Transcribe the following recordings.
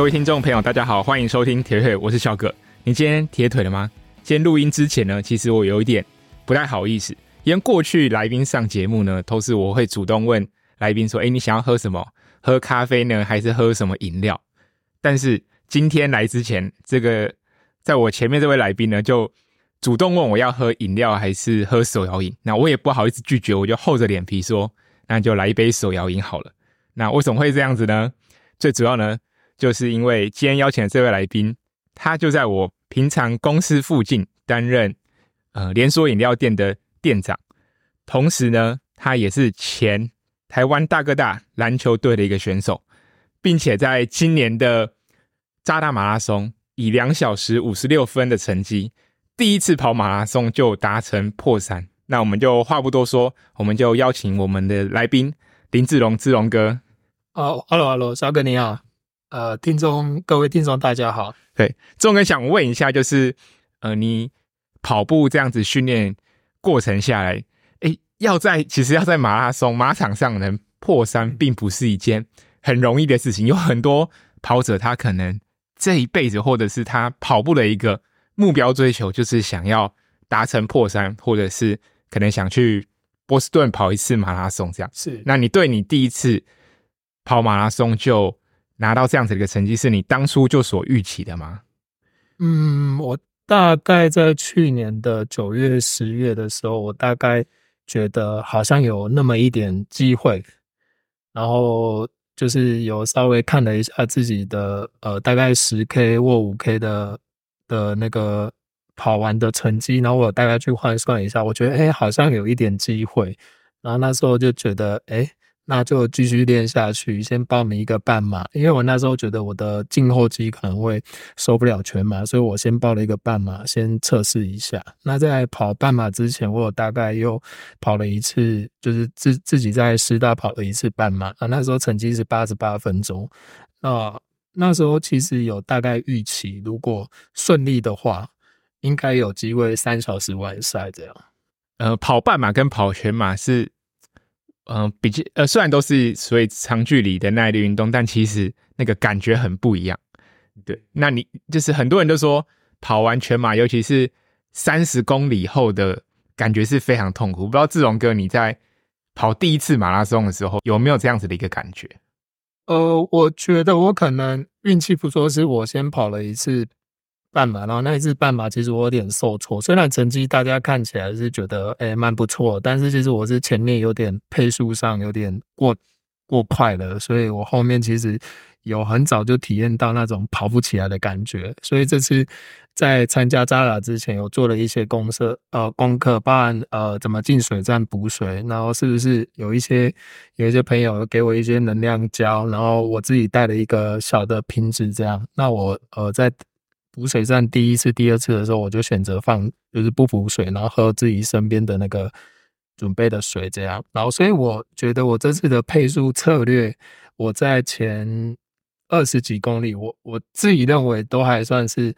各位听众朋友，大家好，欢迎收听铁腿，我是小葛。你今天铁腿了吗？今天录音之前呢，其实我有一点不太好意思，因为过去来宾上节目呢，都是我会主动问来宾说：“哎，你想要喝什么？喝咖啡呢，还是喝什么饮料？”但是今天来之前，这个在我前面这位来宾呢，就主动问我要喝饮料还是喝手摇饮。那我也不好意思拒绝，我就厚着脸皮说：“那就来一杯手摇饮好了。”那为什么会这样子呢？最主要呢，就是因为今天邀请的这位来宾，他就在我平常公司附近担任呃连锁饮料店的店长，同时呢，他也是前台湾大哥大篮球队的一个选手，并且在今年的渣打马拉松以两小时五十六分的成绩，第一次跑马拉松就达成破三。那我们就话不多说，我们就邀请我们的来宾林志龙，志龙哥。哦哈喽哈喽，小哥你好，呃，听众各位听众大家好。对，志龙哥想问一下，就是呃，你跑步这样子训练过程下来，诶，要在其实要在马拉松马场上能破三，并不是一件很容易的事情。有很多跑者他可能这一辈子，或者是他跑步的一个目标追求，就是想要达成破三，或者是可能想去波士顿跑一次马拉松这样。是，那你对你第一次跑马拉松就拿到这样子的一个成绩，是你当初就所预期的吗？嗯，我大概在去年的九月、十月的时候，我大概觉得好像有那么一点机会，然后就是有稍微看了一下自己的呃，大概十 K 或五 K 的的那个跑完的成绩，然后我大概去换算一下，我觉得哎，好像有一点机会，然后那时候就觉得哎。那就继续练下去，先报名一个半马，因为我那时候觉得我的胫后肌可能会受不了全马，所以我先报了一个半马，先测试一下。那在跑半马之前，我有大概又跑了一次，就是自自己在师大跑了一次半马，啊，那时候成绩是八十八分钟。那那时候其实有大概预期，如果顺利的话，应该有机会三小时完赛这样。呃，跑半马跟跑全马是。嗯、呃，比较呃，虽然都是所谓长距离的耐力运动，但其实那个感觉很不一样。对，那你就是很多人都说跑完全马，尤其是三十公里后的感觉是非常痛苦。不知道志龙哥你在跑第一次马拉松的时候有没有这样子的一个感觉？呃，我觉得我可能运气不错，是我先跑了一次。半马，然后那一次半马，其实我有点受挫。虽然成绩大家看起来是觉得诶蛮不错，但是其实我是前面有点配速上有点过过快了，所以我后面其实有很早就体验到那种跑不起来的感觉。所以这次在参加扎打之前，有做了一些公社呃功课，包含呃怎么进水站补水，然后是不是有一些有一些朋友给我一些能量胶，然后我自己带了一个小的瓶子这样。那我呃在。补水站第一次、第二次的时候，我就选择放，就是不补水，然后喝自己身边的那个准备的水，这样。然后，所以我觉得我这次的配速策略，我在前二十几公里，我我自己认为都还算是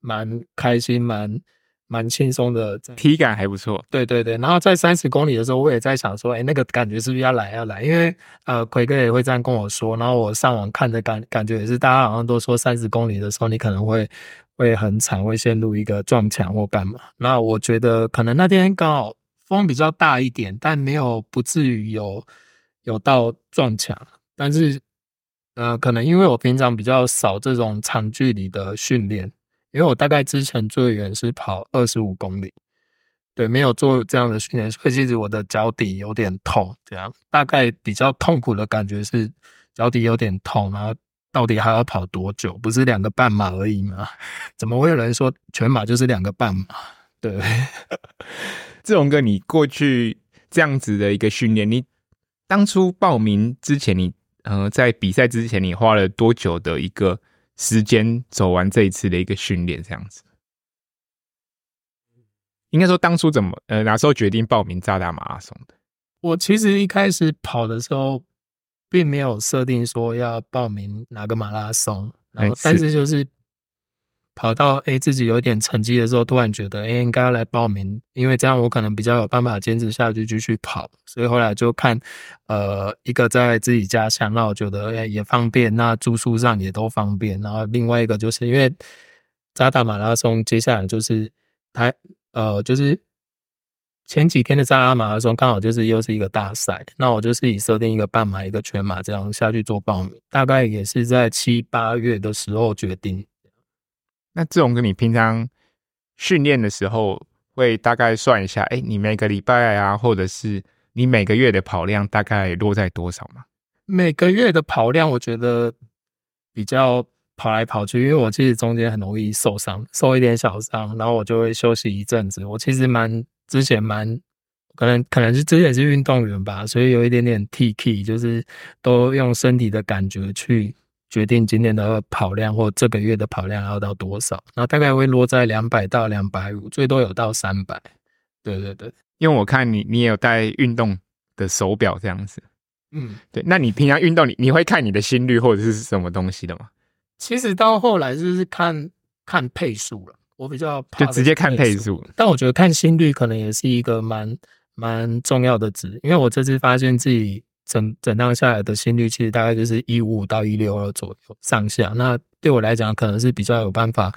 蛮开心、蛮。蛮轻松的，体感还不错。对对对，然后在三十公里的时候，我也在想说，哎，那个感觉是不是要来要来？因为呃，奎哥也会这样跟我说。然后我上网看的感感觉也是，大家好像都说三十公里的时候，你可能会会很惨，会陷入一个撞墙或干嘛。那我觉得可能那天刚好风比较大一点，但没有不至于有有到撞墙。但是呃，可能因为我平常比较少这种长距离的训练。因为我大概之前最远是跑二十五公里，对，没有做这样的训练，所以其实我的脚底有点痛。这样大概比较痛苦的感觉是脚底有点痛，然后到底还要跑多久？不是两个半马而已吗？怎么会有人说全马就是两个半马？对，志龙哥，你过去这样子的一个训练，你当初报名之前你，你呃在比赛之前，你花了多久的一个？时间走完这一次的一个训练，这样子，应该说当初怎么呃哪时候决定报名扎达马拉松的？我其实一开始跑的时候，并没有设定说要报名哪个马拉松，然后但是就是跑到哎自己有点成绩的时候，突然觉得哎应该要来报名，因为这样我可能比较有办法坚持下去继续跑。所以后来就看呃一个在自己家乡，那我觉得哎也方便，那住宿上也都方便。然后另外一个就是因为扎达马拉松，接下来就是台呃就是。前几天的扎拉马拉松刚好就是又是一个大赛，那我就是以设定一个半马、一个全马这样下去做报名，大概也是在七八月的时候决定。那志龙哥，你平常训练的时候会大概算一下，哎、你每个礼拜啊，或者是你每个月的跑量大概落在多少吗？每个月的跑量，我觉得比较跑来跑去，因为我其实中间很容易受伤，受一点小伤，然后我就会休息一阵子。我其实蛮。之前蛮可能可能是之前是运动员吧，所以有一点点 T K，就是都用身体的感觉去决定今天的跑量或这个月的跑量要到多少，然后大概会落在两百到两百五，最多有到三百。对对对，因为我看你你也有戴运动的手表这样子，嗯，对。那你平常运动你你会看你的心率或者是什么东西的吗？其实到后来就是看看配速了。我比较就直接看配速，但我觉得看心率可能也是一个蛮蛮重要的值，因为我这次发现自己整整趟下来的心率其实大概就是一五五到一六二左右上下，那对我来讲可能是比较有办法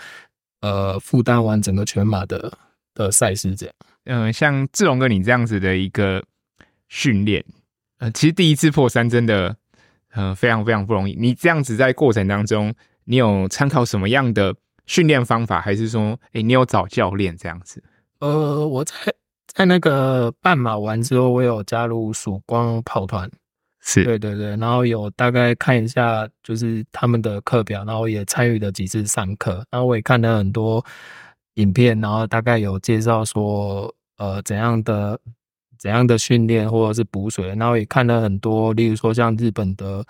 呃负担完整个全马的的赛事这样。嗯、呃，像志龙哥你这样子的一个训练，呃，其实第一次破三真的呃非常非常不容易。你这样子在过程当中，你有参考什么样的？训练方法，还是说，哎、欸，你有找教练这样子？呃，我在在那个半马完之后，我有加入曙光跑团，是。对对对，然后有大概看一下就是他们的课表，然后也参与了几次上课，然后我也看了很多影片，然后大概有介绍说，呃，怎样的怎样的训练或者是补水，然后也看了很多，例如说像日本的。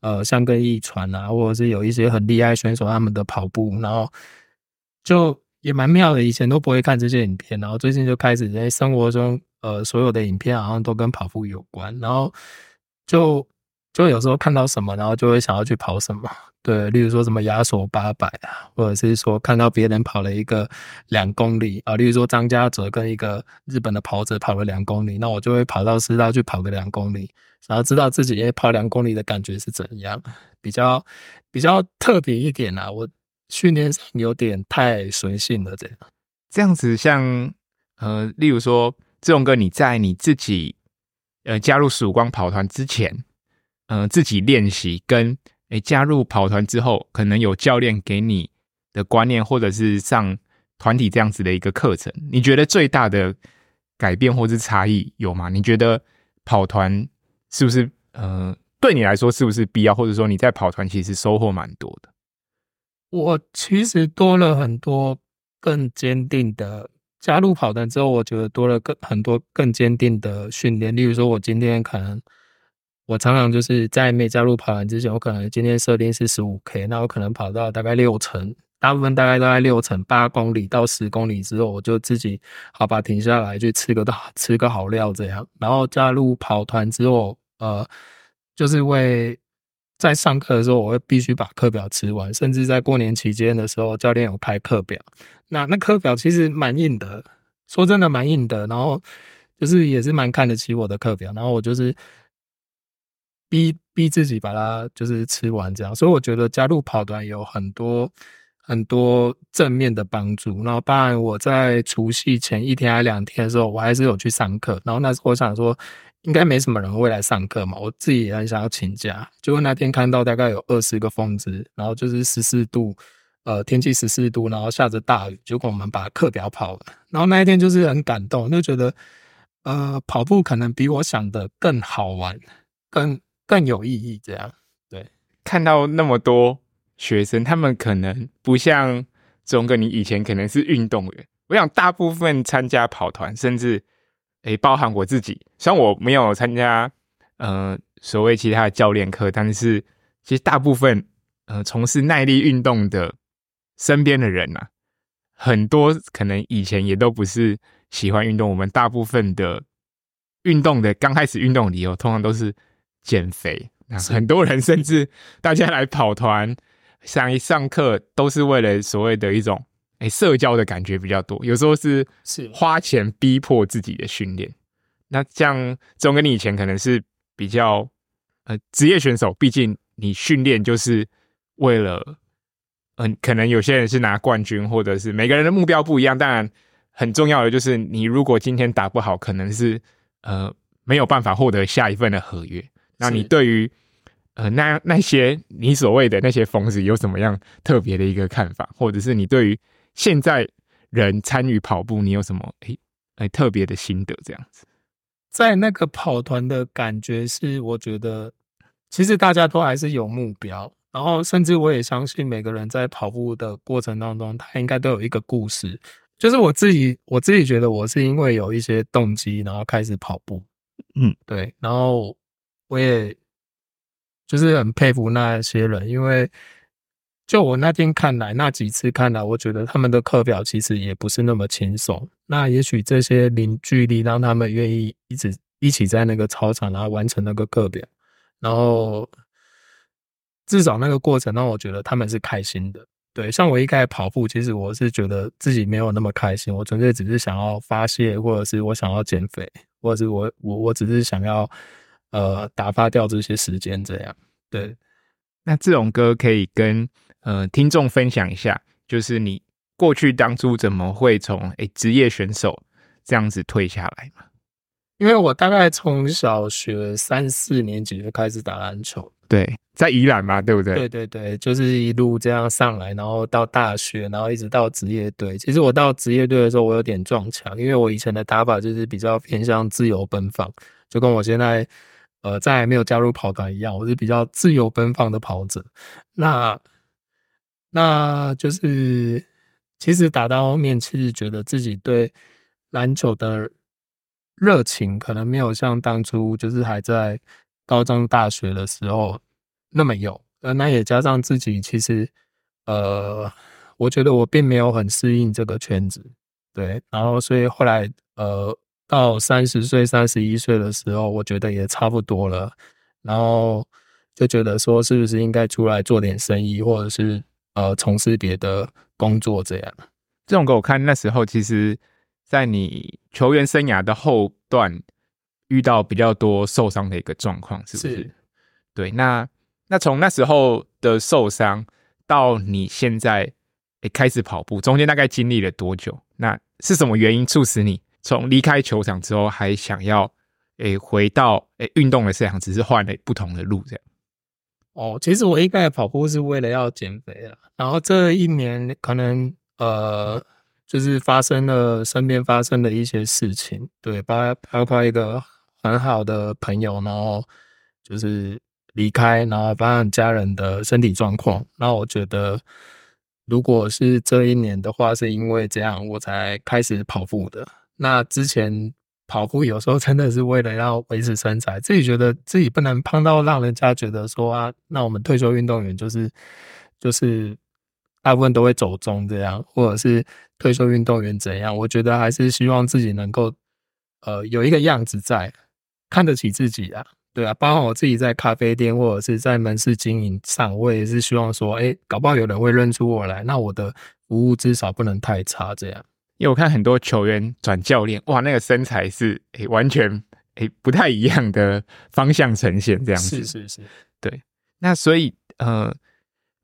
呃，像跟一传啊，或者是有一些很厉害选手他们的跑步，然后就也蛮妙的。以前都不会看这些影片，然后最近就开始在生活中，呃，所有的影片好像都跟跑步有关，然后就就有时候看到什么，然后就会想要去跑什么。对，例如说什么亚索八百啊，或者是说看到别人跑了一个两公里啊，例如说张家泽跟一个日本的跑者跑了两公里，那我就会跑到师大去跑个两公里。然后知道自己也跑两公里的感觉是怎样，比较比较特别一点啊。我训练有点太随性了，这样这样子像呃，例如说志荣哥，你在你自己呃加入曙光跑团之前，呃自己练习跟诶加入跑团之后，可能有教练给你的观念，或者是上团体这样子的一个课程，你觉得最大的改变或是差异有吗？你觉得跑团？是不是呃，对你来说是不是必要？或者说你在跑团其实收获蛮多的？我其实多了很多更坚定的加入跑团之后，我觉得多了更很多更坚定的训练。例如说，我今天可能我常常就是在没加入跑团之前，我可能今天设定是十五 K，那我可能跑到大概六成，大部分大概都在六成八公里到十公里之后，我就自己好吧停下来去吃个大吃个好料这样。然后加入跑团之后。呃，就是为在上课的时候，我会必须把课表吃完，甚至在过年期间的时候，教练有开课表。那那课表其实蛮硬的，说真的蛮硬的。然后就是也是蛮看得起我的课表，然后我就是逼逼自己把它就是吃完这样。所以我觉得加入跑团有很多很多正面的帮助。然后当然我在除夕前一天还两天的时候，我还是有去上课。然后那时候我想说。应该没什么人会来上课嘛，我自己也很想要请假。结果那天看到大概有二十个疯子，然后就是十四度，呃，天气十四度，然后下着大雨。结果我们把课表跑了，然后那一天就是很感动，就觉得，呃，跑步可能比我想的更好玩，更更有意义。这样，对，看到那么多学生，他们可能不像钟哥，你以前可能是运动员。我想大部分参加跑团，甚至。诶，包含我自己，虽然我没有参加，呃，所谓其他的教练课，但是其实大部分，呃，从事耐力运动的身边的人呐、啊，很多可能以前也都不是喜欢运动。我们大部分的运动的刚开始运动理由，通常都是减肥。那很多人甚至大家来跑团，上一上课都是为了所谓的一种哎、欸、社交的感觉比较多，有时候是是花钱逼迫自己的训练。那像这种跟你以前可能是比较呃职业选手，毕竟你训练就是为了嗯、呃，可能有些人是拿冠军，或者是每个人的目标不一样。当然，很重要的就是你如果今天打不好，可能是呃没有办法获得下一份的合约。那你对于呃那那些你所谓的那些疯子有什么样特别的一个看法，或者是你对于现在人参与跑步，你有什么诶诶特别的心得？这样子。在那个跑团的感觉是，我觉得其实大家都还是有目标，然后甚至我也相信每个人在跑步的过程当中，他应该都有一个故事。就是我自己，我自己觉得我是因为有一些动机，然后开始跑步，嗯，对，然后我也就是很佩服那些人，因为。就我那天看来，那几次看来，我觉得他们的课表其实也不是那么轻松。那也许这些凝聚力让他们愿意一直一起在那个操场，然后完成那个课表。然后至少那个过程让我觉得他们是开心的。对，像我一开始跑步，其实我是觉得自己没有那么开心。我纯粹只是想要发泄，或者是我想要减肥，或者是我我我只是想要呃打发掉这些时间这样。对，那这种歌可以跟。呃，听众分享一下，就是你过去当初怎么会从诶职业选手这样子退下来嘛？因为我大概从小学三四年级就开始打篮球，对，在宜兰嘛，对不对？对对对，就是一路这样上来，然后到大学，然后一直到职业队。其实我到职业队的时候，我有点撞墙，因为我以前的打法就是比较偏向自由奔放，就跟我现在呃在还没有加入跑团一样，我是比较自由奔放的跑者。那那就是，其实打到后面，其实觉得自己对篮球的热情可能没有像当初就是还在高中、大学的时候那么有。呃，那也加上自己其实，呃，我觉得我并没有很适应这个圈子，对。然后，所以后来，呃，到三十岁、三十一岁的时候，我觉得也差不多了。然后就觉得说，是不是应该出来做点生意，或者是。呃，从事别的工作这样，这种给我看，那时候其实，在你球员生涯的后段，遇到比较多受伤的一个状况，是不是？是。对，那那从那时候的受伤到你现在诶开始跑步，中间大概经历了多久？那是什么原因促使你从离开球场之后，还想要诶回到诶运动的赛场，只是换了不同的路这样？哦，其实我一开始跑步是为了要减肥了，然后这一年可能呃，就是发生了身边发生的一些事情，对，包包括一个很好的朋友，然后就是离开，然后包括家人的身体状况，那我觉得如果是这一年的话，是因为这样我才开始跑步的，那之前。跑步有时候真的是为了要维持身材，自己觉得自己不能胖到让人家觉得说啊，那我们退休运动员就是就是大部分都会走中这样，或者是退休运动员怎样？我觉得还是希望自己能够呃有一个样子在，看得起自己啊，对啊，包括我自己在咖啡店或者是在门市经营上，我也是希望说，哎，搞不好有人会认出我来，那我的服务至少不能太差这样。因为我看很多球员转教练，哇，那个身材是诶、欸、完全诶、欸、不太一样的方向呈现，这样子是是是，对。那所以呃，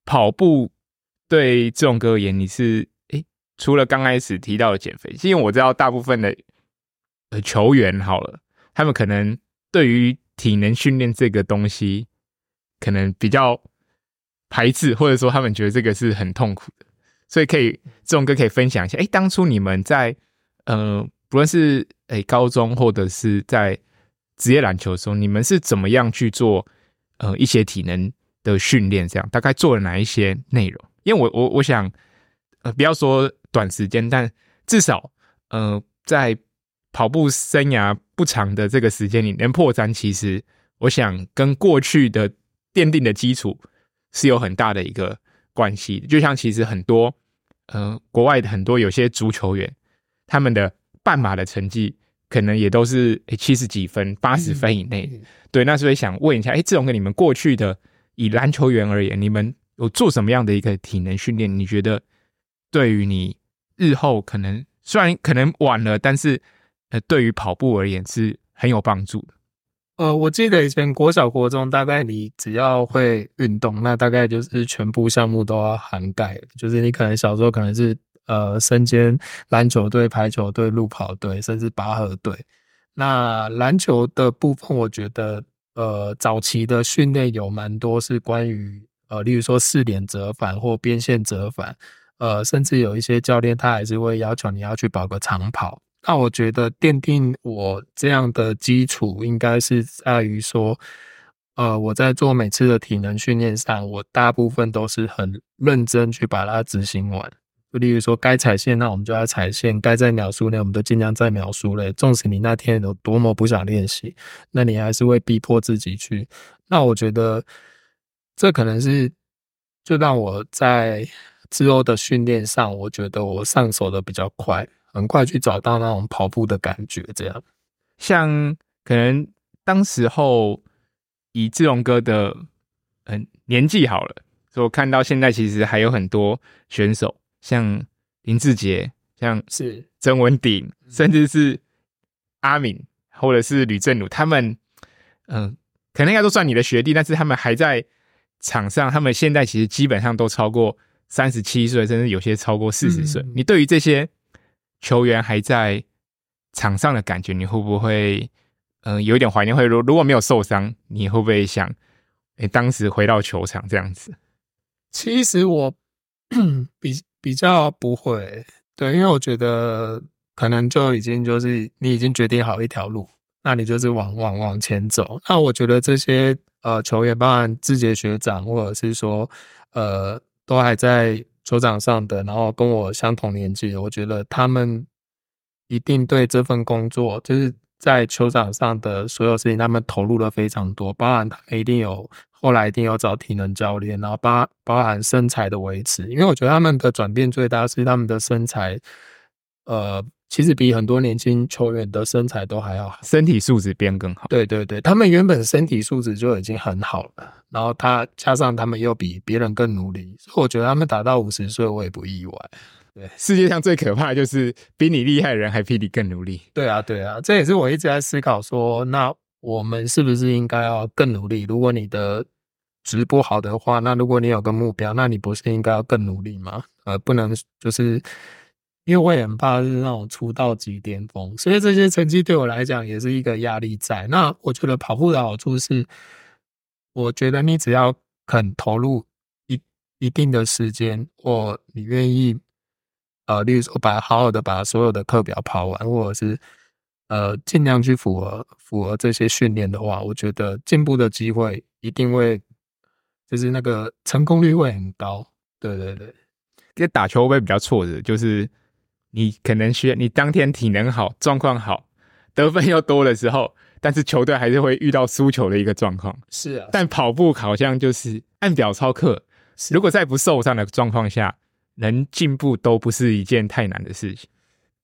跑步对这种哥而言，你是诶、欸、除了刚开始提到的减肥，因为我知道大部分的呃球员好了，他们可能对于体能训练这个东西可能比较排斥，或者说他们觉得这个是很痛苦的。所以可以，这种歌可以分享一下。哎，当初你们在呃，不论是哎高中或者是在职业篮球的时候，你们是怎么样去做呃一些体能的训练？这样大概做了哪一些内容？因为我我我想呃，不要说短时间，但至少呃，在跑步生涯不长的这个时间里，能破三，其实我想跟过去的奠定的基础是有很大的一个关系。就像其实很多。呃，国外的很多有些足球员，他们的半马的成绩可能也都是七十几分、八十分以内。对，那所以想问一下，哎，这种跟你们过去的以篮球员而言，你们有做什么样的一个体能训练？你觉得对于你日后可能虽然可能晚了，但是呃，对于跑步而言是很有帮助的。呃，我记得以前国小国中，大概你只要会运动，那大概就是全部项目都要涵盖。就是你可能小时候可能是呃身兼篮球队、排球队、路跑队，甚至拔河队。那篮球的部分，我觉得呃早期的训练有蛮多是关于呃，例如说四点折返或边线折返，呃，甚至有一些教练他还是会要求你要去跑个长跑。那我觉得奠定我这样的基础，应该是在于说，呃，我在做每次的体能训练上，我大部分都是很认真去把它执行完。就例如说，该踩线，那我们就要踩线；该在秒数内，我们都尽量在秒数内。纵使你那天有多么不想练习，那你还是会逼迫自己去。那我觉得，这可能是就让我在之后的训练上，我觉得我上手的比较快。很快去找到那种跑步的感觉，这样。像可能当时候以志龙哥的嗯年纪好了，所以我看到现在其实还有很多选手，像林志杰，像是曾文鼎，甚至是阿敏，或者是吕正儒，他们嗯，可能应该都算你的学弟，但是他们还在场上，他们现在其实基本上都超过三十七岁，甚至有些超过四十岁。你对于这些？球员还在场上的感觉，你会不会嗯、有一点怀念？会如如果没有受伤，你会不会想哎、当时回到球场这样子？其实我 比比较不会，对，因为我觉得可能就已经就是你已经决定好一条路，那你就是往往往前走。那我觉得这些呃球员，包含志杰学长，或者是说呃都还在。球场上的，然后跟我相同年纪的，我觉得他们一定对这份工作，就是在球场上的所有事情，他们投入了非常多。包含他们一定有后来一定有找体能教练，然后包包含身材的维持，因为我觉得他们的转变最大是他们的身材，呃。其实比很多年轻球员的身材都还要好，身体素质变更好。对对对，他们原本身体素质就已经很好了，然后他加上他们又比别人更努力，所以我觉得他们打到五十岁我也不意外。对，世界上最可怕的就是比你厉害的人还比你更努力。对啊，对啊，这也是我一直在思考说，那我们是不是应该要更努力？如果你的直播好的话，那如果你有个目标，那你不是应该要更努力吗？呃，不能就是。因为我也很怕是那种出道即巅峰，所以这些成绩对我来讲也是一个压力在。那我觉得跑步的好处是，我觉得你只要肯投入一一定的时间，或你愿意，呃，例如说把好好的把所有的课表跑完，或者是呃尽量去符合符合这些训练的话，我觉得进步的机会一定会，就是那个成功率会很高。对对对，因为打球会比较挫折，就是。你可能需要你当天体能好、状况好、得分又多的时候，但是球队还是会遇到输球的一个状况。是啊，但跑步好像就是按表操课，如果在不受伤的状况下，能进步都不是一件太难的事情。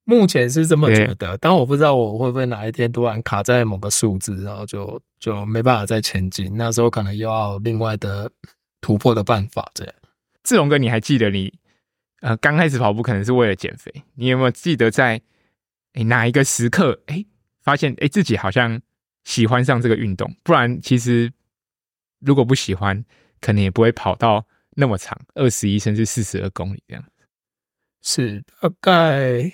目前是这么觉得，但我不知道我会不会哪一天突然卡在某个数字，然后就就没办法再前进。那时候可能又要另外的突破的办法。这样，志龙哥，你还记得你？呃，刚开始跑步可能是为了减肥，你有没有记得在诶哪一个时刻，诶发现诶自己好像喜欢上这个运动？不然其实如果不喜欢，可能也不会跑到那么长，二十一甚至四十二公里这样子。是大概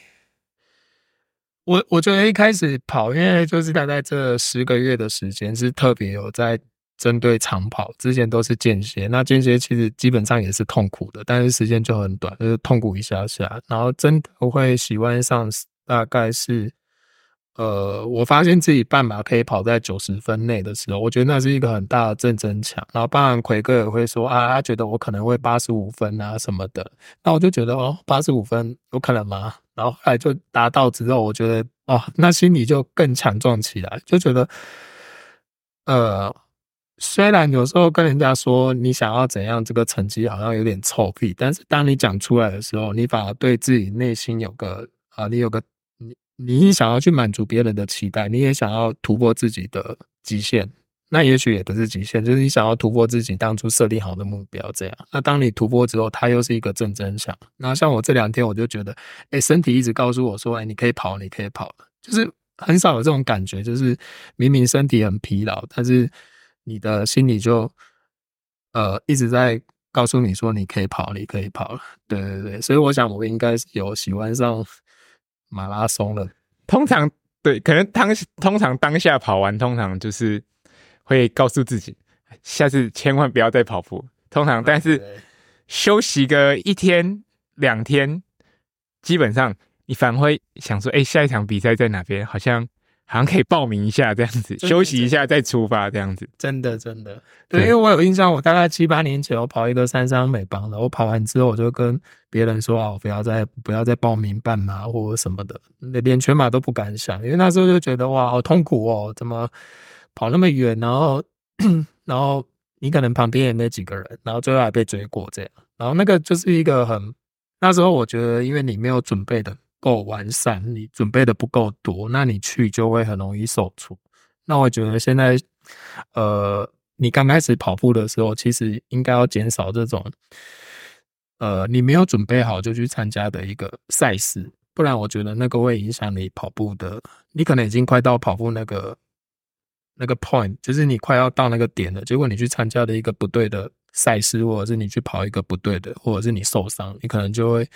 我我觉得一开始跑，因为就是大概这十个月的时间是特别有在。针对长跑，之前都是间歇，那间歇其实基本上也是痛苦的，但是时间就很短，就是痛苦一下下。然后真的会喜欢上，大概是，呃，我发现自己半马可以跑在九十分内的时候，我觉得那是一个很大的正增强。然后当然奎哥也会说啊，他觉得我可能会八十五分啊什么的，那我就觉得哦，八十五分有可能吗？然后后来就达到之后，我觉得哦，那心里就更强壮起来，就觉得，呃。虽然有时候跟人家说你想要怎样，这个成绩好像有点臭屁，但是当你讲出来的时候，你反而对自己内心有个啊，你有个你你想要去满足别人的期待，你也想要突破自己的极限，那也许也不是极限，就是你想要突破自己当初设定好的目标这样。那当你突破之后，它又是一个正增强。那像我这两天我就觉得，哎，身体一直告诉我说，哎，你可以跑，你可以跑，就是很少有这种感觉，就是明明身体很疲劳，但是你的心里就呃一直在告诉你说，你可以跑，你可以跑了。对对对，所以我想我应该是有喜欢上 马拉松了。通常。对，可能当通常当下跑完，通常就是会告诉自己，下次千万不要再跑步。通常，但是休息个一天两天，基本上你反而会想说，哎，下一场比赛在哪边？好像。好像可以报名一下这样子，休息一下再出发这样子。真的真的，对，因为我有印象，我大概七八年前我跑一个三山美邦的，我跑完之后我就跟别人说啊，我不要再不要再报名半马或者什么的，连全马都不敢想，因为那时候就觉得哇，好痛苦哦，怎么跑那么远，然后 然后你可能旁边也没几个人，然后最后还被追过这样，然后那个就是一个很那时候我觉得，因为你没有准备的。够完善，你准备的不够多，那你去就会很容易受挫。那我觉得现在，呃，你刚开始跑步的时候，其实应该要减少这种，呃，你没有准备好就去参加的一个赛事，不然我觉得那个会影响你跑步的。你可能已经快到跑步那个那个 point，就是你快要到那个点了，结果你去参加了一个不对的赛事，或者是你去跑一个不对的，或者是你受伤，你可能就会。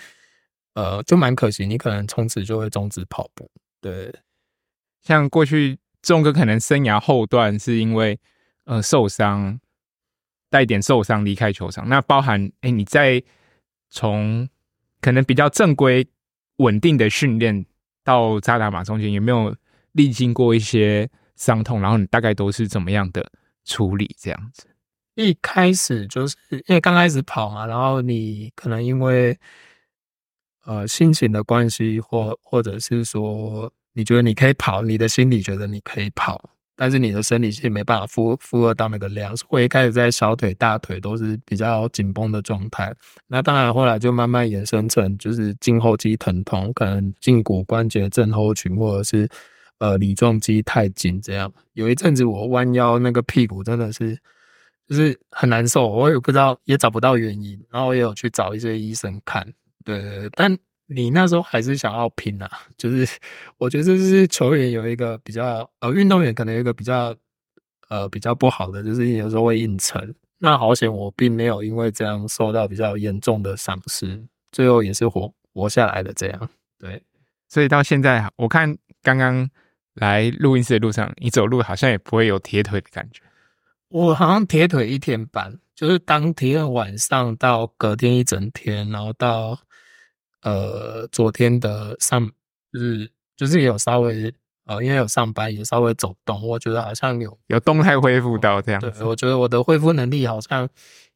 呃，就蛮可惜，你可能从此就会终止跑步。对，像过去仲哥可能生涯后段是因为呃受伤，带点受伤离开球场。那包含哎、欸，你在从可能比较正规稳定的训练到扎达马中间，有没有历经过一些伤痛？然后你大概都是怎么样的处理？这样子，一开始就是因为刚开始跑嘛，然后你可能因为。呃，心情的关系，或或者是说，你觉得你可以跑，你的心里觉得你可以跑，但是你的生理是没办法负负荷到那个量，会一开始在小腿、大腿都是比较紧绷的状态。那当然后来就慢慢延伸成就是胫后肌疼痛，可能胫骨关节症候群，或者是呃梨状肌太紧这样。有一阵子我弯腰那个屁股真的是就是很难受，我也不知道也找不到原因，然后我也有去找一些医生看。对对对，但你那时候还是想要拼啊，就是 我觉得这是球员有一个比较呃，运动员可能有一个比较呃比较不好的，就是有时候会硬撑。那好险，我并没有因为这样受到比较严重的伤势，最后也是活活下来的这样。对，所以到现在我看刚刚来录音室的路上，你走路好像也不会有铁腿的感觉。我好像铁腿一天半，就是当天晚上到隔天一整天，然后到。呃，昨天的上日就是也有稍微呃，因为有上班，也稍微走动，我觉得好像有有动态恢复到这样。对，我觉得我的恢复能力好像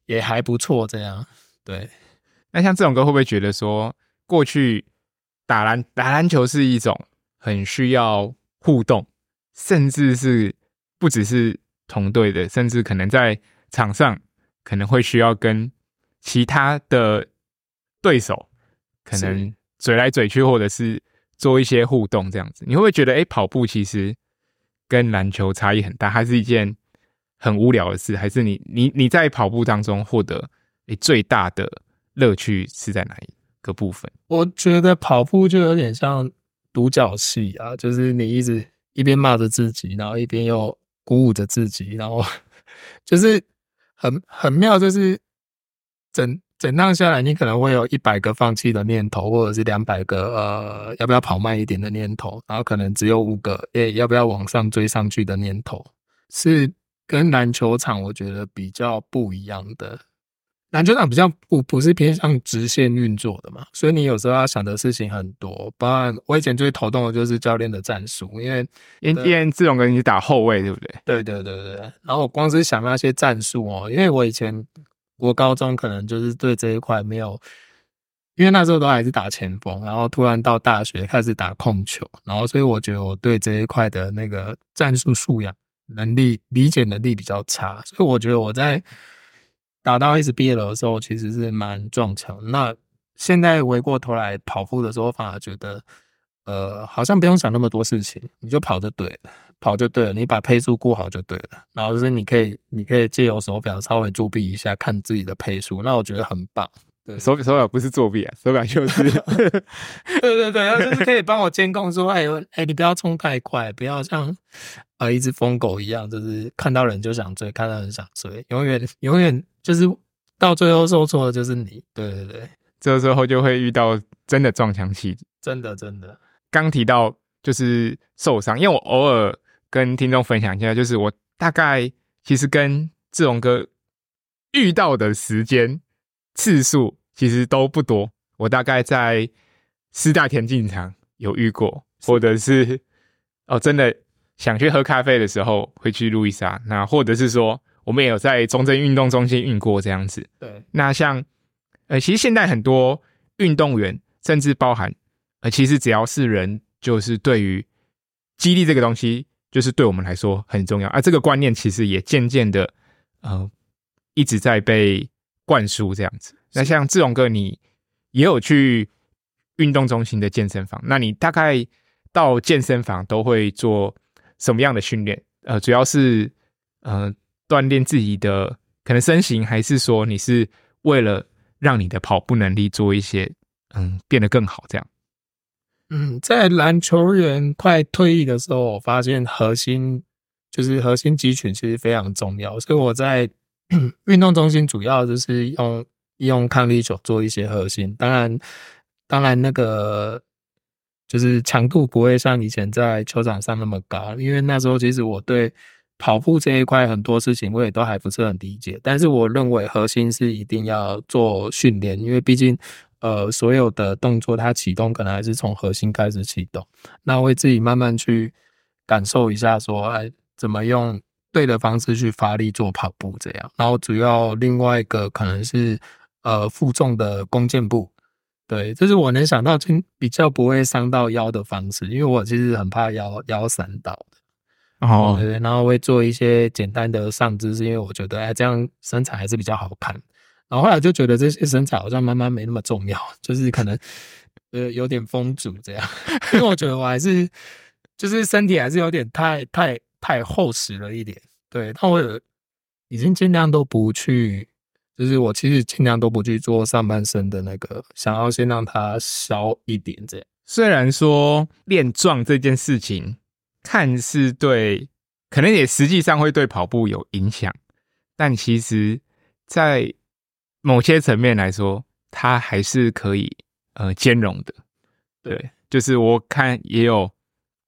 也还不错，这样。对，那像这种歌会不会觉得说，过去打篮打篮球是一种很需要互动，甚至是不只是同队的，甚至可能在场上可能会需要跟其他的对手。可能嘴来嘴去，或者是做一些互动这样子，你会不会觉得，哎、欸，跑步其实跟篮球差异很大？还是一件很无聊的事？还是你你你在跑步当中获得你最大的乐趣是在哪一个部分？我觉得跑步就有点像独角戏啊，就是你一直一边骂着自己，然后一边又鼓舞着自己，然后 就是很很妙，就是整。整趟下来，你可能会有一百个放弃的念头，或者是两百个呃，要不要跑慢一点的念头，然后可能只有五个，诶，要不要往上追上去的念头，是跟篮球场我觉得比较不一样的。篮球场比较不不是偏向直线运作的嘛，所以你有时候要想的事情很多。包括我以前最头痛的就是教练的战术，因为因为志勇跟你打后卫对不对？对对对对。然后我光是想那些战术哦，因为我以前。我高中可能就是对这一块没有，因为那时候都还是打前锋，然后突然到大学开始打控球，然后所以我觉得我对这一块的那个战术素养能力、理解能力比较差，所以我觉得我在打到一直毕业的时候，其实是蛮撞墙。那现在回过头来跑步的时候，反而觉得，呃，好像不用想那么多事情，你就跑就对了。跑就对了，你把配速顾好就对了。然后就是你可以，你可以借由手表稍微作弊一下，看自己的配速，那我觉得很棒。对，手手表不是作弊啊，手表就是，对对对，就是可以帮我监控说，哎哎，你不要冲太快，不要像呃一只疯狗一样，就是看到人就想追，看到人想追，永远永远就是到最后受挫的就是你。对对对，这时候就会遇到真的撞墙期，真的真的。刚提到就是受伤，因为我偶尔跟听众分享一下，就是我大概其实跟志龙哥遇到的时间。次数其实都不多，我大概在师大田径场有遇过，或者是哦，真的想去喝咖啡的时候会去路易莎，那或者是说我们也有在中正运动中心运过这样子。对，那像呃，其实现在很多运动员，甚至包含呃，其实只要是人，就是对于激励这个东西，就是对我们来说很重要啊。这个观念其实也渐渐的呃，一直在被。灌输这样子，那像志龙哥，你也有去运动中心的健身房，那你大概到健身房都会做什么样的训练？呃，主要是呃锻炼自己的可能身形，还是说你是为了让你的跑步能力做一些嗯变得更好这样？嗯，在篮球员快退役的时候，我发现核心就是核心肌群其实非常重要，所以我在。运动中心主要就是用用抗力球做一些核心，当然，当然那个就是强度不会像以前在球场上那么高，因为那时候其实我对跑步这一块很多事情我也都还不是很理解。但是我认为核心是一定要做训练，因为毕竟呃所有的动作它启动可能还是从核心开始启动，那我会自己慢慢去感受一下说，说哎怎么用。对的方式去发力做跑步，这样，然后主要另外一个可能是呃负重的弓箭步，对，这是我能想到比较不会伤到腰的方式，因为我其实很怕腰腰闪到的，哦，对，然后会做一些简单的上肢，是因为我觉得哎这样身材还是比较好看，然后后来就觉得这些身材好像慢慢没那么重要，就是可能呃有点风阻这样，因为我觉得我还是就是身体还是有点太太。太厚实了一点，对，但我已经尽量都不去，就是我其实尽量都不去做上半身的那个，想要先让它消一点这样。虽然说练壮这件事情看似对，可能也实际上会对跑步有影响，但其实，在某些层面来说，它还是可以呃兼容的。对，就是我看也有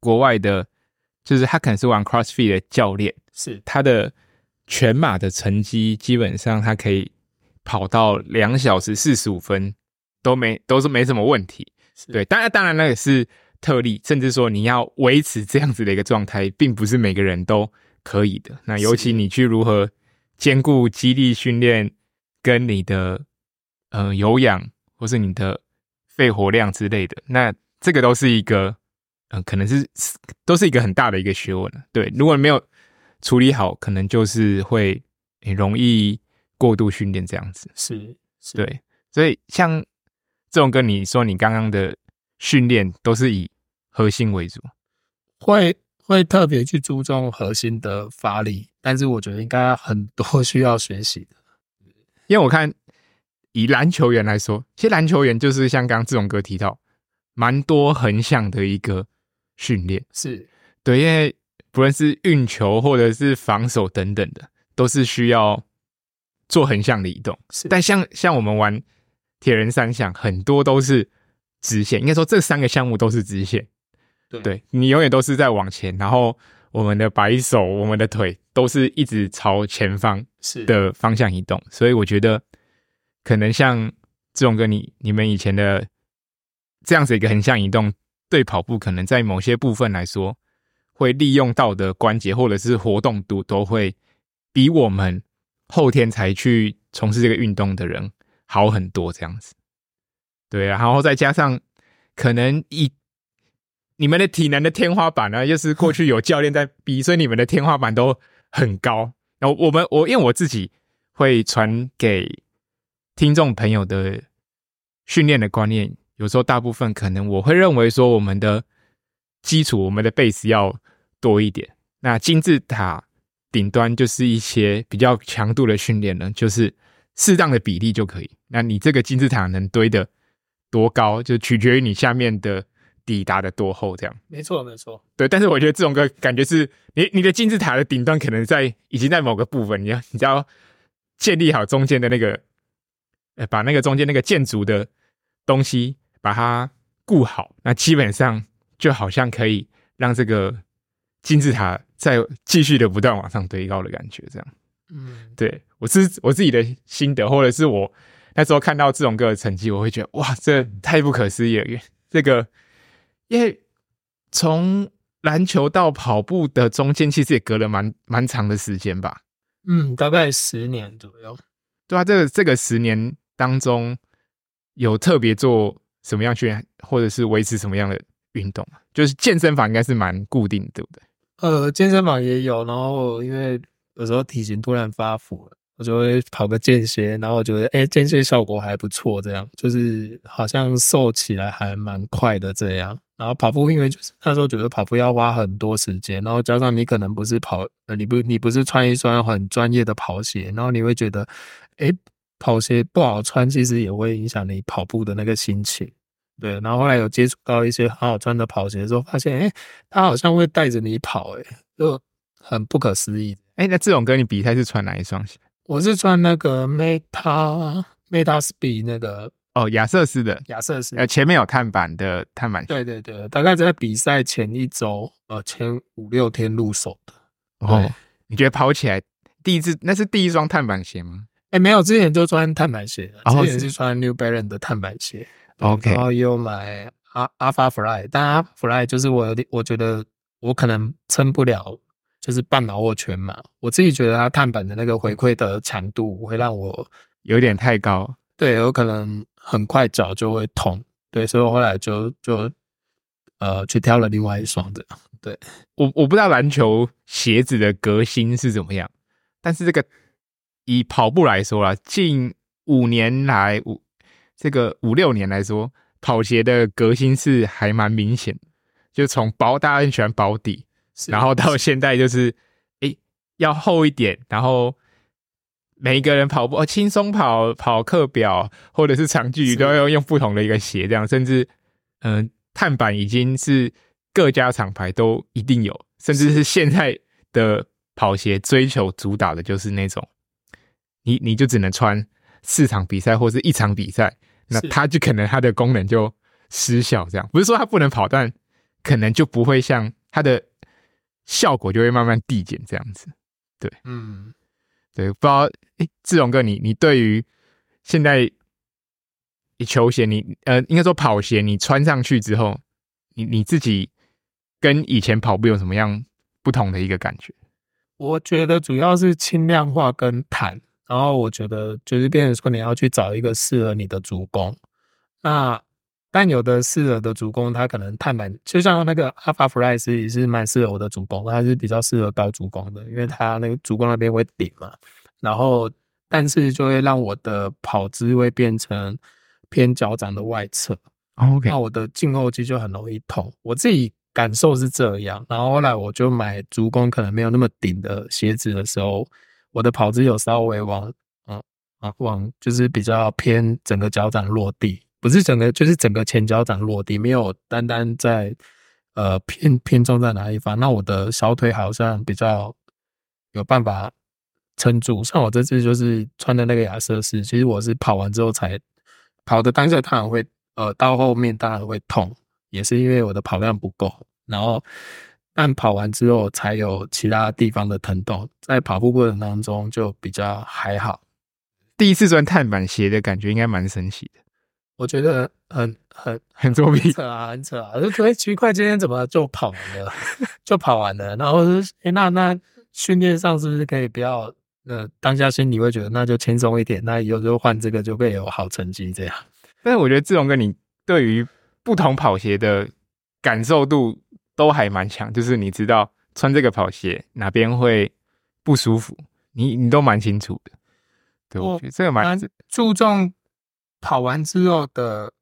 国外的。就是他可能是玩 CrossFit 的教练，是他的全马的成绩，基本上他可以跑到两小时四十五分都没都是没什么问题。对，当然当然那也是特例，甚至说你要维持这样子的一个状态，并不是每个人都可以的。那尤其你去如何兼顾肌力训练跟你的呃有氧或是你的肺活量之类的，那这个都是一个。嗯，可能是都是一个很大的一个学问。对，如果没有处理好，可能就是会很容易过度训练这样子。是，是，对。所以像这种跟你说，你刚刚的训练都是以核心为主，会会特别去注重核心的发力，但是我觉得应该很多需要学习的。因为我看以篮球员来说，其实篮球员就是像刚刚志勇哥提到，蛮多横向的一个。训练是对，因为不论是运球或者是防守等等的，都是需要做横向的移动。是，但像像我们玩铁人三项，很多都是直线。应该说这三个项目都是直线。对，对你永远都是在往前，然后我们的摆手、我们的腿都是一直朝前方是的方向移动。所以我觉得，可能像志龙哥你你们以前的这样子一个横向移动。对跑步可能在某些部分来说，会利用到的关节或者是活动度都会比我们后天才去从事这个运动的人好很多。这样子，对啊，然后再加上可能以你们的体能的天花板呢，又是过去有教练在比，所以你们的天花板都很高。然后我们我因为我自己会传给听众朋友的训练的观念。有时候，大部分可能我会认为说，我们的基础，我们的 base 要多一点。那金字塔顶端就是一些比较强度的训练呢，就是适当的比例就可以。那你这个金字塔能堆的多高，就取决于你下面的底打得多厚，这样。没错，没错。对，但是我觉得这种个感觉是你你的金字塔的顶端可能在已经在某个部分，你要你只要建立好中间的那个，呃，把那个中间那个建筑的东西把它顾好，那基本上就好像可以让这个金字塔再继续的不断往上堆高的感觉，这样。嗯，对，我是我自己的心得，或者是我那时候看到这种个的成绩，我会觉得哇，这太不可思议了！这个因为从篮球到跑步的中间，其实也隔了蛮蛮长的时间吧。嗯，大概十年左右。对啊，这个这个十年当中，有特别做什么样训练，或者是维持什么样的运动？就是健身房应该是蛮固定的，对不对？呃，健身房也有，然后因为有时候体型突然发福了，我就会跑个间歇，然后我觉得哎，间歇效果还不错，这样就是好像瘦起来还蛮快的这样。然后跑步，因为就是那时候觉得跑步要花很多时间，然后加上你可能不是跑，呃，你不你不是穿一双很专业的跑鞋，然后你会觉得，哎，跑鞋不好穿，其实也会影响你跑步的那个心情。对，然后后来有接触到一些很好穿的跑鞋的时候，发现，哎，它好像会带着你跑，哎，就很不可思议。哎，那这种跟你比赛是穿哪一双鞋？我是穿那个 Meta Meta Speed 那个。哦，亚瑟士的亚瑟士，呃，前面有碳板的碳板鞋。对对对，大概在比赛前一周，呃，前五六天入手的。哦，你觉得跑起来第一次那是第一双碳板鞋吗？哎，没有，之前就穿碳板鞋，之前是穿 New Balance 的碳板鞋。OK，然后也有买阿 Alpha Fly，但 Alpha Fly 就是我有点，我觉得我可能撑不了，就是半马或全马。我自己觉得它碳板的那个回馈的强度会让我有点太高。对，有可能。很快脚就会痛，对，所以我后来就就呃去挑了另外一双的。对，我我不知道篮球鞋子的革新是怎么样，但是这个以跑步来说啦，近五年来五这个五六年来说，跑鞋的革新是还蛮明显，就从薄，大家很喜欢薄底，然后到 现在就是诶要厚一点，然后。每一个人跑步，哦，轻松跑、跑课表或者是长距离都要用不同的一个鞋，这样，甚至，嗯、呃，碳板已经是各家厂牌都一定有，甚至是。现在的跑鞋追求主打的就是那种，你你就只能穿四场比赛或是一场比赛，那它就可能它的功能就失效，这样，不是说它不能跑，但可能就不会像它的效果就会慢慢递减这样子，对，嗯。对，不知道诶，志荣哥你，你你对于现在你球鞋，你呃，应该说跑鞋，你穿上去之后，你你自己跟以前跑步有什么样不同的一个感觉？我觉得主要是轻量化跟弹，然后我觉得就是变成说你要去找一个适合你的足弓。那但有的适合的足弓，它可能碳板，就像那个 Alpha Fly 也是蛮适合我的足弓，它是比较适合高足弓的，因为它那个足弓那边会顶嘛。然后，但是就会让我的跑姿会变成偏脚掌的外侧。OK，那我的胫后肌就很容易痛。我自己感受是这样。然后后来我就买足弓可能没有那么顶的鞋子的时候，我的跑姿有稍微往嗯啊往就是比较偏整个脚掌落地。不是整个，就是整个前脚掌落地，没有单单在呃偏偏重在哪一方。那我的小腿好像比较有办法撑住。像我这次就是穿的那个亚瑟士，其实我是跑完之后才跑的当下，当然会呃到后面当然会痛，也是因为我的跑量不够。然后但跑完之后才有其他地方的疼痛，在跑步过程当中就比较还好。第一次穿碳板鞋的感觉应该蛮神奇的。我觉得很很很作弊，很扯啊，很扯啊！就觉得奇怪，今天怎么就跑完了？就跑完了。然后是，哎，那那训练上是不是可以不要？呃，当下心里会觉得那就轻松一点，那以后就换这个就会有好成绩这样。但是我觉得志龙哥，你对于不同跑鞋的感受度都还蛮强，就是你知道穿这个跑鞋哪边会不舒服，你你都蛮清楚的。对，我觉得这个蛮注重。跑完之后的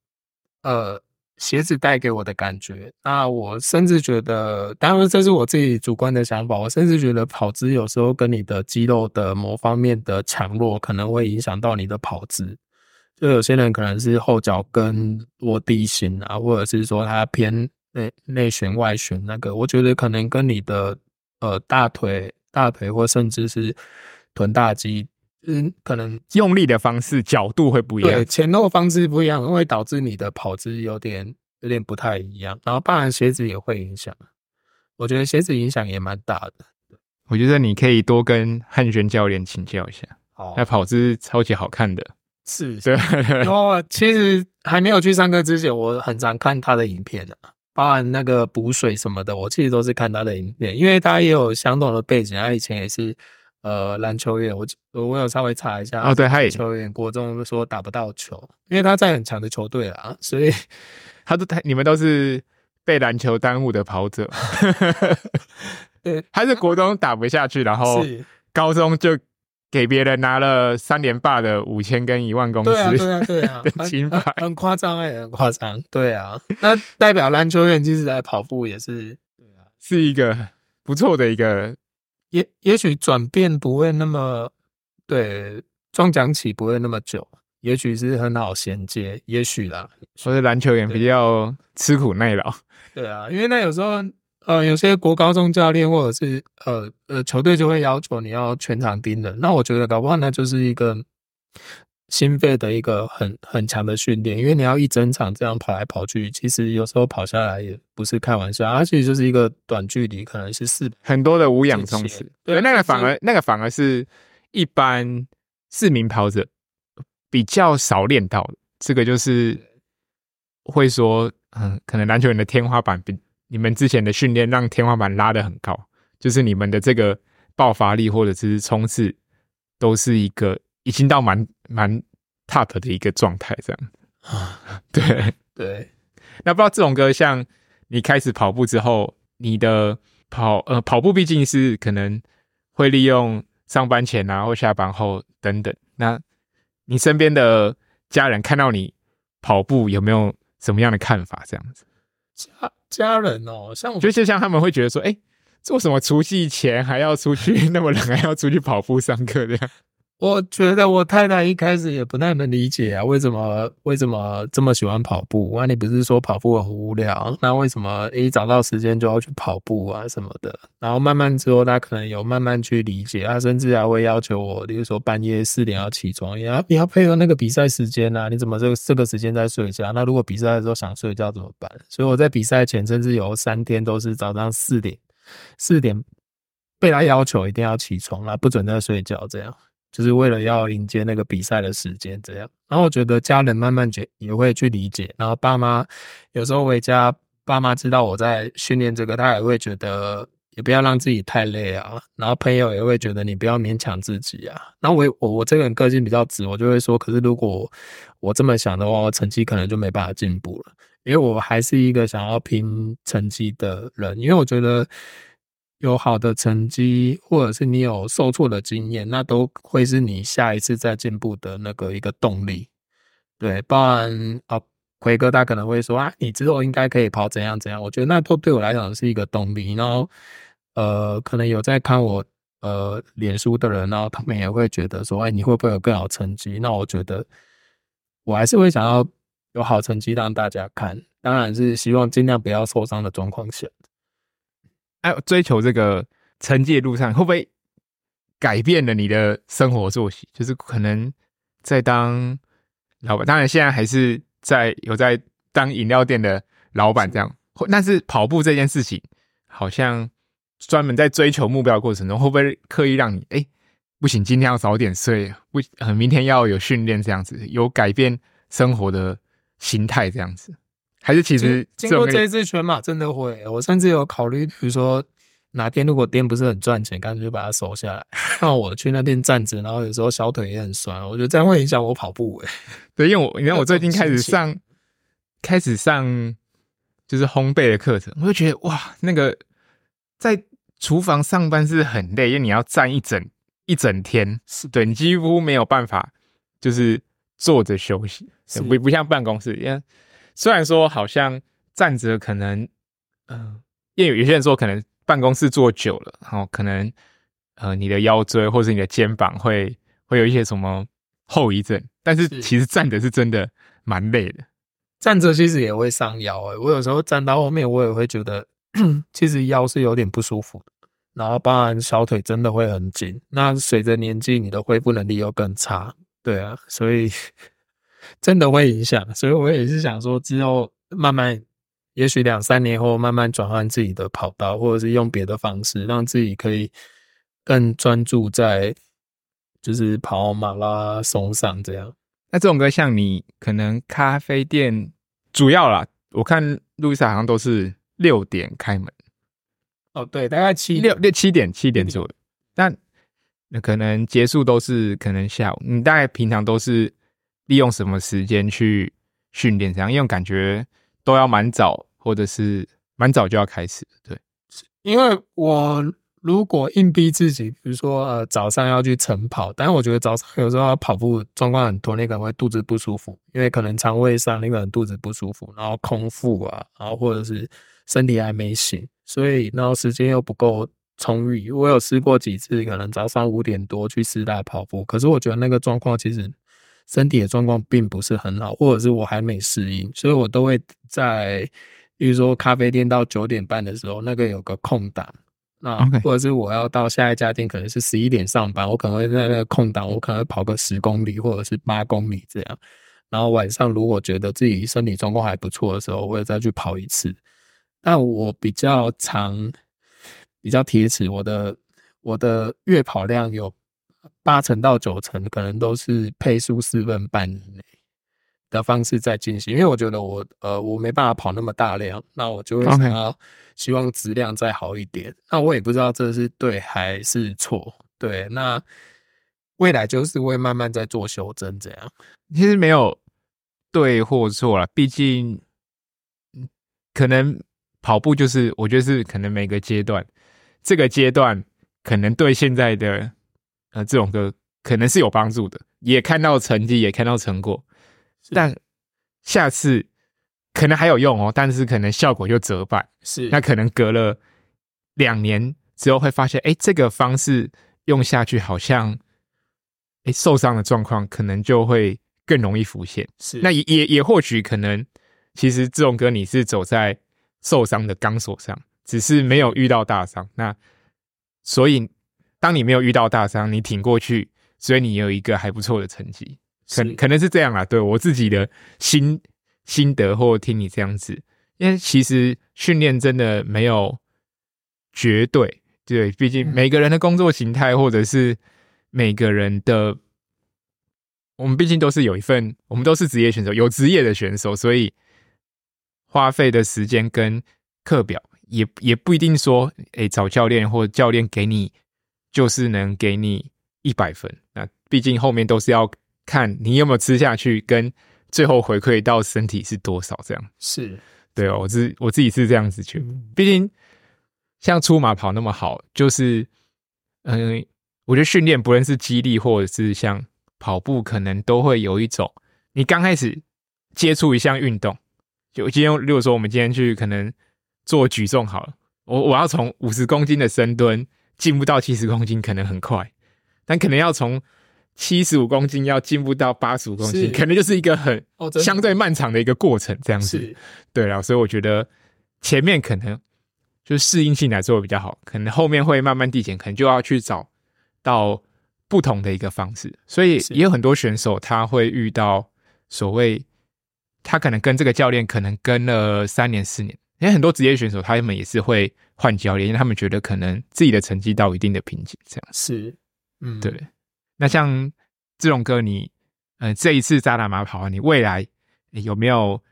呃鞋子带给我的感觉。那我甚至觉得，当然这是我自己主观的想法，我甚至觉得跑姿有时候跟你的肌肉的某方面的强弱可能会影响到你的跑姿。就有些人可能是后脚跟落地型啊，或者是说他偏内内旋外旋那个，我觉得可能跟你的呃大腿、大腿或甚至是臀大肌。嗯，可能用力的方式、角度会不一样，对，前后方式不一样，会导致你的跑姿有点有点不太一样。然后，当然鞋子也会影响，我觉得鞋子影响也蛮大的。我觉得你可以多跟汉轩教练请教一下，哦，那跑姿超级好看的，是，对。然后，其实还没有去上课之前，我很常看他的影片的，包含那个补水什么的，我其实都是看他的影片，因为他也有相同的背景，他以前也是。呃，篮球员，我我有稍微查一下哦，对，他也球员，国中说打不到球，因为他在很强的球队啊，所以 他都他你们都是被篮球耽误的跑者，对，他是国中打不下去，然后高中就给别人拿了三连霸的五千跟一万公司，对啊，对啊，对啊，金牌很夸张哎，很夸张，对啊，那代表篮球员其实在跑步也是，对啊，是一个不错的一个。也也许转变不会那么对，撞墙期不会那么久，也许是很好衔接，也许啦。所以篮球员比较吃苦耐劳。对啊，因为那有时候呃，有些国高中教练或者是呃呃球队就会要求你要全场盯人，那我觉得搞不好那就是一个。心肺的一个很很强的训练，因为你要一整场这样跑来跑去，其实有时候跑下来也不是开玩笑，而且就是一个短距离，可能是四很多的无氧冲刺，对，那个反而那个反而是一般市民跑者比较少练到的，这个就是会说，嗯，可能篮球人的天花板比你们之前的训练让天花板拉得很高，就是你们的这个爆发力或者是冲刺都是一个。已经到蛮蛮 top 的一个状态，这样啊，对 对。那不知道志宏哥，像你开始跑步之后，你的跑呃跑步毕竟是可能会利用上班前啊或下班后等等。那你身边的家人看到你跑步有没有什么样的看法？这样子，家家人哦，像我觉得就像他们会觉得说，哎，做什么除夕前还要出去 那么冷，还要出去跑步上课这样。我觉得我太太一开始也不太能理解啊，为什么为什么这么喜欢跑步？那你不是说跑步很无聊？那为什么一找到时间就要去跑步啊什么的？然后慢慢之后，他可能有慢慢去理解，他甚至还会要求我，比如说半夜四点要起床，也要你要配合那个比赛时间啊，你怎么这个这个时间在睡觉？那如果比赛的时候想睡觉怎么办？所以我在比赛前甚至有三天都是早上四点四点被他要求一定要起床了，不准再睡觉这样。就是为了要迎接那个比赛的时间，这样。然后我觉得家人慢慢觉也会去理解。然后爸妈有时候回家，爸妈知道我在训练这个，他也会觉得也不要让自己太累啊。然后朋友也会觉得你不要勉强自己啊。那我我我这个人个性比较直，我就会说，可是如果我这么想的话，我成绩可能就没办法进步了，因为我还是一个想要拼成绩的人，因为我觉得。有好的成绩，或者是你有受挫的经验，那都会是你下一次再进步的那个一个动力。对，不然啊，奎哥他可能会说啊，你之后应该可以跑怎样怎样。我觉得那都对我来讲是一个动力。然后，呃，可能有在看我呃脸书的人，然后他们也会觉得说，哎，你会不会有更好成绩？那我觉得我还是会想要有好成绩让大家看，当然是希望尽量不要受伤的状况下。哎，追求这个成绩的路上，会不会改变了你的生活作息？就是可能在当老板，当然现在还是在有在当饮料店的老板这样。但是跑步这件事情，好像专门在追求目标的过程中，会不会刻意让你哎，不行，今天要早点睡，不，呃明天要有训练这样子，有改变生活的心态这样子？还是其实经过这一次全马真的会，我甚至有考虑，比如说哪天如果店不是很赚钱，干脆就把它收下来，让我去那边站着，然后有时候小腿也很酸，我觉得这样会影响我跑步诶。对，因为我你看 我最近开始上，开始上就是烘焙的课程，我就觉得哇，那个在厨房上班是很累，因为你要站一整一整天，是对你几乎没有办法就是坐着休息，不不像办公室，因为。虽然说好像站着可能，嗯、呃，因为有些人说可能办公室坐久了，然后可能呃你的腰椎或是你的肩膀会会有一些什么后遗症，但是其实站着是真的蛮累的，站着其实也会伤腰诶、欸，我有时候站到后面，我也会觉得 其实腰是有点不舒服的，然后当然小腿真的会很紧，那随着年纪，你的恢复能力又更差，对啊，所以。真的会影响，所以我也是想说，之后慢慢，也许两三年后慢慢转换自己的跑道，或者是用别的方式，让自己可以更专注在就是跑马拉松上这样。那这种歌像你可能咖啡店主要啦，我看路易莎好像都是六点开门。哦，对，大概七六六七点七点左右，但那可能结束都是可能下午。你大概平常都是。利用什么时间去训练？这样，因为感觉都要蛮早，或者是蛮早就要开始。对，因为我如果硬逼自己，比如说呃早上要去晨跑，但是我觉得早上有时候跑步状况很多，你可能会肚子不舒服，因为可能肠胃上那个人肚子不舒服，然后空腹啊，然后或者是身体还没醒，所以然后时间又不够充裕。我有试过几次，可能早上五点多去师大跑步，可是我觉得那个状况其实。身体的状况并不是很好，或者是我还没适应，所以我都会在，比如说咖啡店到九点半的时候，那个有个空档，那.或者是我要到下一家店，可能是十一点上班，我可能会在那个空档，我可能会跑个十公里或者是八公里这样，然后晚上如果觉得自己身体状况还不错的时候，我会再去跑一次。但我比较长，比较铁齿，我的我的月跑量有。八成到九成可能都是配速四分半以内的方式在进行，因为我觉得我呃我没办法跑那么大量，那我就会想要希望质量再好一点。那我也不知道这是对还是错，对，那未来就是会慢慢在做修正，这样其实没有对或错了，毕竟可能跑步就是我觉得是可能每个阶段，这个阶段可能对现在的。呃，这种歌可能是有帮助的，也看到成绩，也看到成果，但下次可能还有用哦，但是可能效果就折半。是，那可能隔了两年之后会发现，哎，这个方式用下去好像，哎，受伤的状况可能就会更容易浮现。是，那也也也或许可能，其实这种歌你是走在受伤的钢索上，只是没有遇到大伤。那所以。当你没有遇到大伤，你挺过去，所以你有一个还不错的成绩，可可能是这样啦。对我自己的心心得，或听你这样子，因为其实训练真的没有绝对，对，毕竟每个人的工作形态，或者是每个人的，我们毕竟都是有一份，我们都是职业选手，有职业的选手，所以花费的时间跟课表也也不一定说，哎，找教练或教练给你。就是能给你一百分，那毕竟后面都是要看你有没有吃下去，跟最后回馈到身体是多少，这样是对哦。我自我自己是这样子觉得，毕竟像出马跑那么好，就是嗯、呃，我觉得训练不论是肌力或者是像跑步，可能都会有一种你刚开始接触一项运动，就今天，如果说我们今天去可能做举重好了，我我要从五十公斤的深蹲。进步到七十公斤可能很快，但可能要从七十五公斤要进步到八十五公斤，可能就是一个很相对漫长的一个过程。这样子，对了，所以我觉得前面可能就是适应性来做比较好，可能后面会慢慢递减，可能就要去找到不同的一个方式。所以也有很多选手他会遇到所谓他可能跟这个教练可能跟了三年四年。因为很多职业选手，他们也是会换教练，因为他们觉得可能自己的成绩到一定的瓶颈，这样是，嗯，对。那像这种歌，你呃这一次扎达马跑完，你未来有没有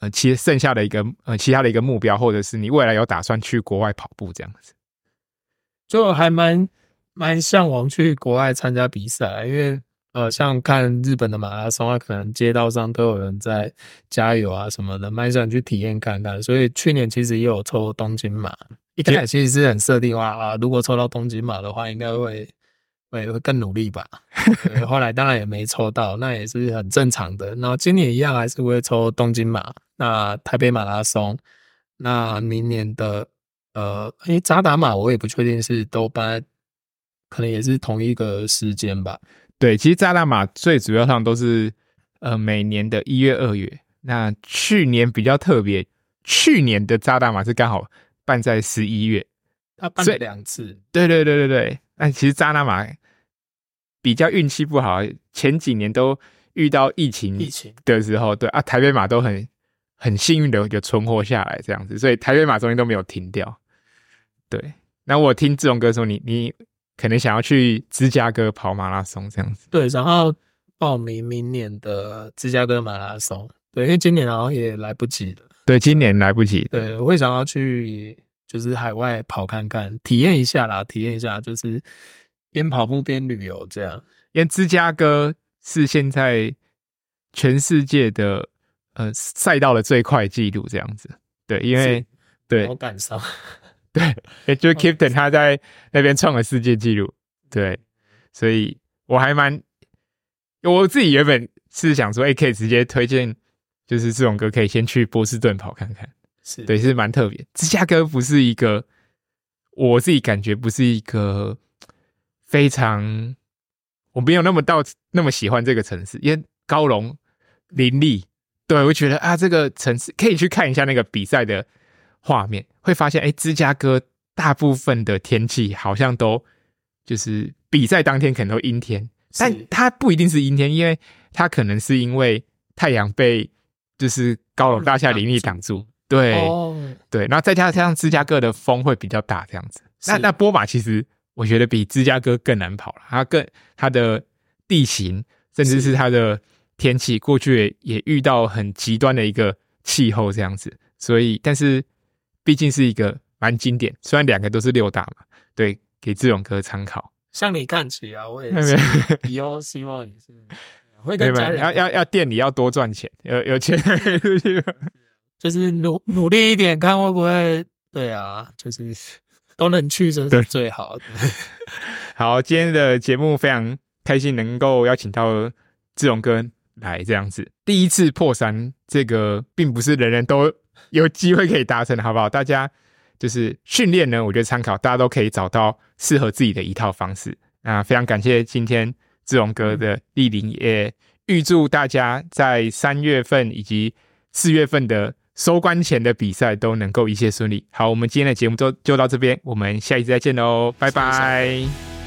呃其剩下的一个呃其他的一个目标，或者是你未来有打算去国外跑步这样子？就还蛮蛮向往去国外参加比赛，因为。呃，像看日本的马拉松啊，可能街道上都有人在加油啊什么的，蛮想去体验看看。所以去年其实也有抽东京马，一开始其实是很设定哇啊，如果抽到东京马的话，应该会会会更努力吧。后来当然也没抽到，那也是很正常的。然后今年一样还是会抽东京马，那台北马拉松，那明年的呃，诶、欸，扎达马我也不确定是都办，可能也是同一个时间吧。对，其实渣打马最主要上都是呃每年的一月、二月。那去年比较特别，去年的渣打马是刚好办在十一月，他办了两次。对对对对对。但其实渣打马比较运气不好，前几年都遇到疫情疫情的时候，对啊，台北马都很很幸运的有存活下来这样子，所以台北马中间都没有停掉。对，那我听志荣哥说，你你可能想要去芝加哥跑马拉松这样子，对，然后报名明年的芝加哥马拉松，对，因为今年好像也来不及了，对，今年来不及，对，我会想要去。就是海外跑看看，体验一下啦，体验一下，就是边跑步边旅游这样。因为芝加哥是现在全世界的呃赛道的最快纪录这样子。对，因为对，我赶上。对，也 就是 Kipton 他在那边创了世界纪录。对，所以我还蛮我自己原本是想说，哎，可以直接推荐，就是这种歌可以先去波士顿跑看看。是对，是蛮特别。芝加哥不是一个，我自己感觉不是一个非常，我没有那么到那么喜欢这个城市，因为高楼林立。对，我觉得啊，这个城市可以去看一下那个比赛的画面，会发现，哎，芝加哥大部分的天气好像都就是比赛当天可能都阴天，但它不一定是阴天，因为它可能是因为太阳被就是高楼大厦林立挡住。对、oh. 对，然后再加上芝加哥的风会比较大，这样子。那那波马其实我觉得比芝加哥更难跑了，它更它的地形，甚至是它的天气，过去也，也遇到很极端的一个气候这样子。所以，但是毕竟是一个蛮经典，虽然两个都是六大嘛，对，给志勇哥参考。向你看齐啊，我也是。以后希望你是会跟家人要要要店里要多赚钱，有有钱。就是努努力一点，看会不会对啊，就是都能去，这是最好的。好，今天的节目非常开心，能够邀请到志勇哥来这样子。第一次破三，这个并不是人人都有机会可以达成，好不好？大家就是训练呢，我觉得参考，大家都可以找到适合自己的一套方式。那非常感谢今天志荣哥的莅临，也预祝大家在三月份以及四月份的。收官前的比赛都能够一切顺利。好，我们今天的节目就就到这边，我们下一次再见喽，拜拜。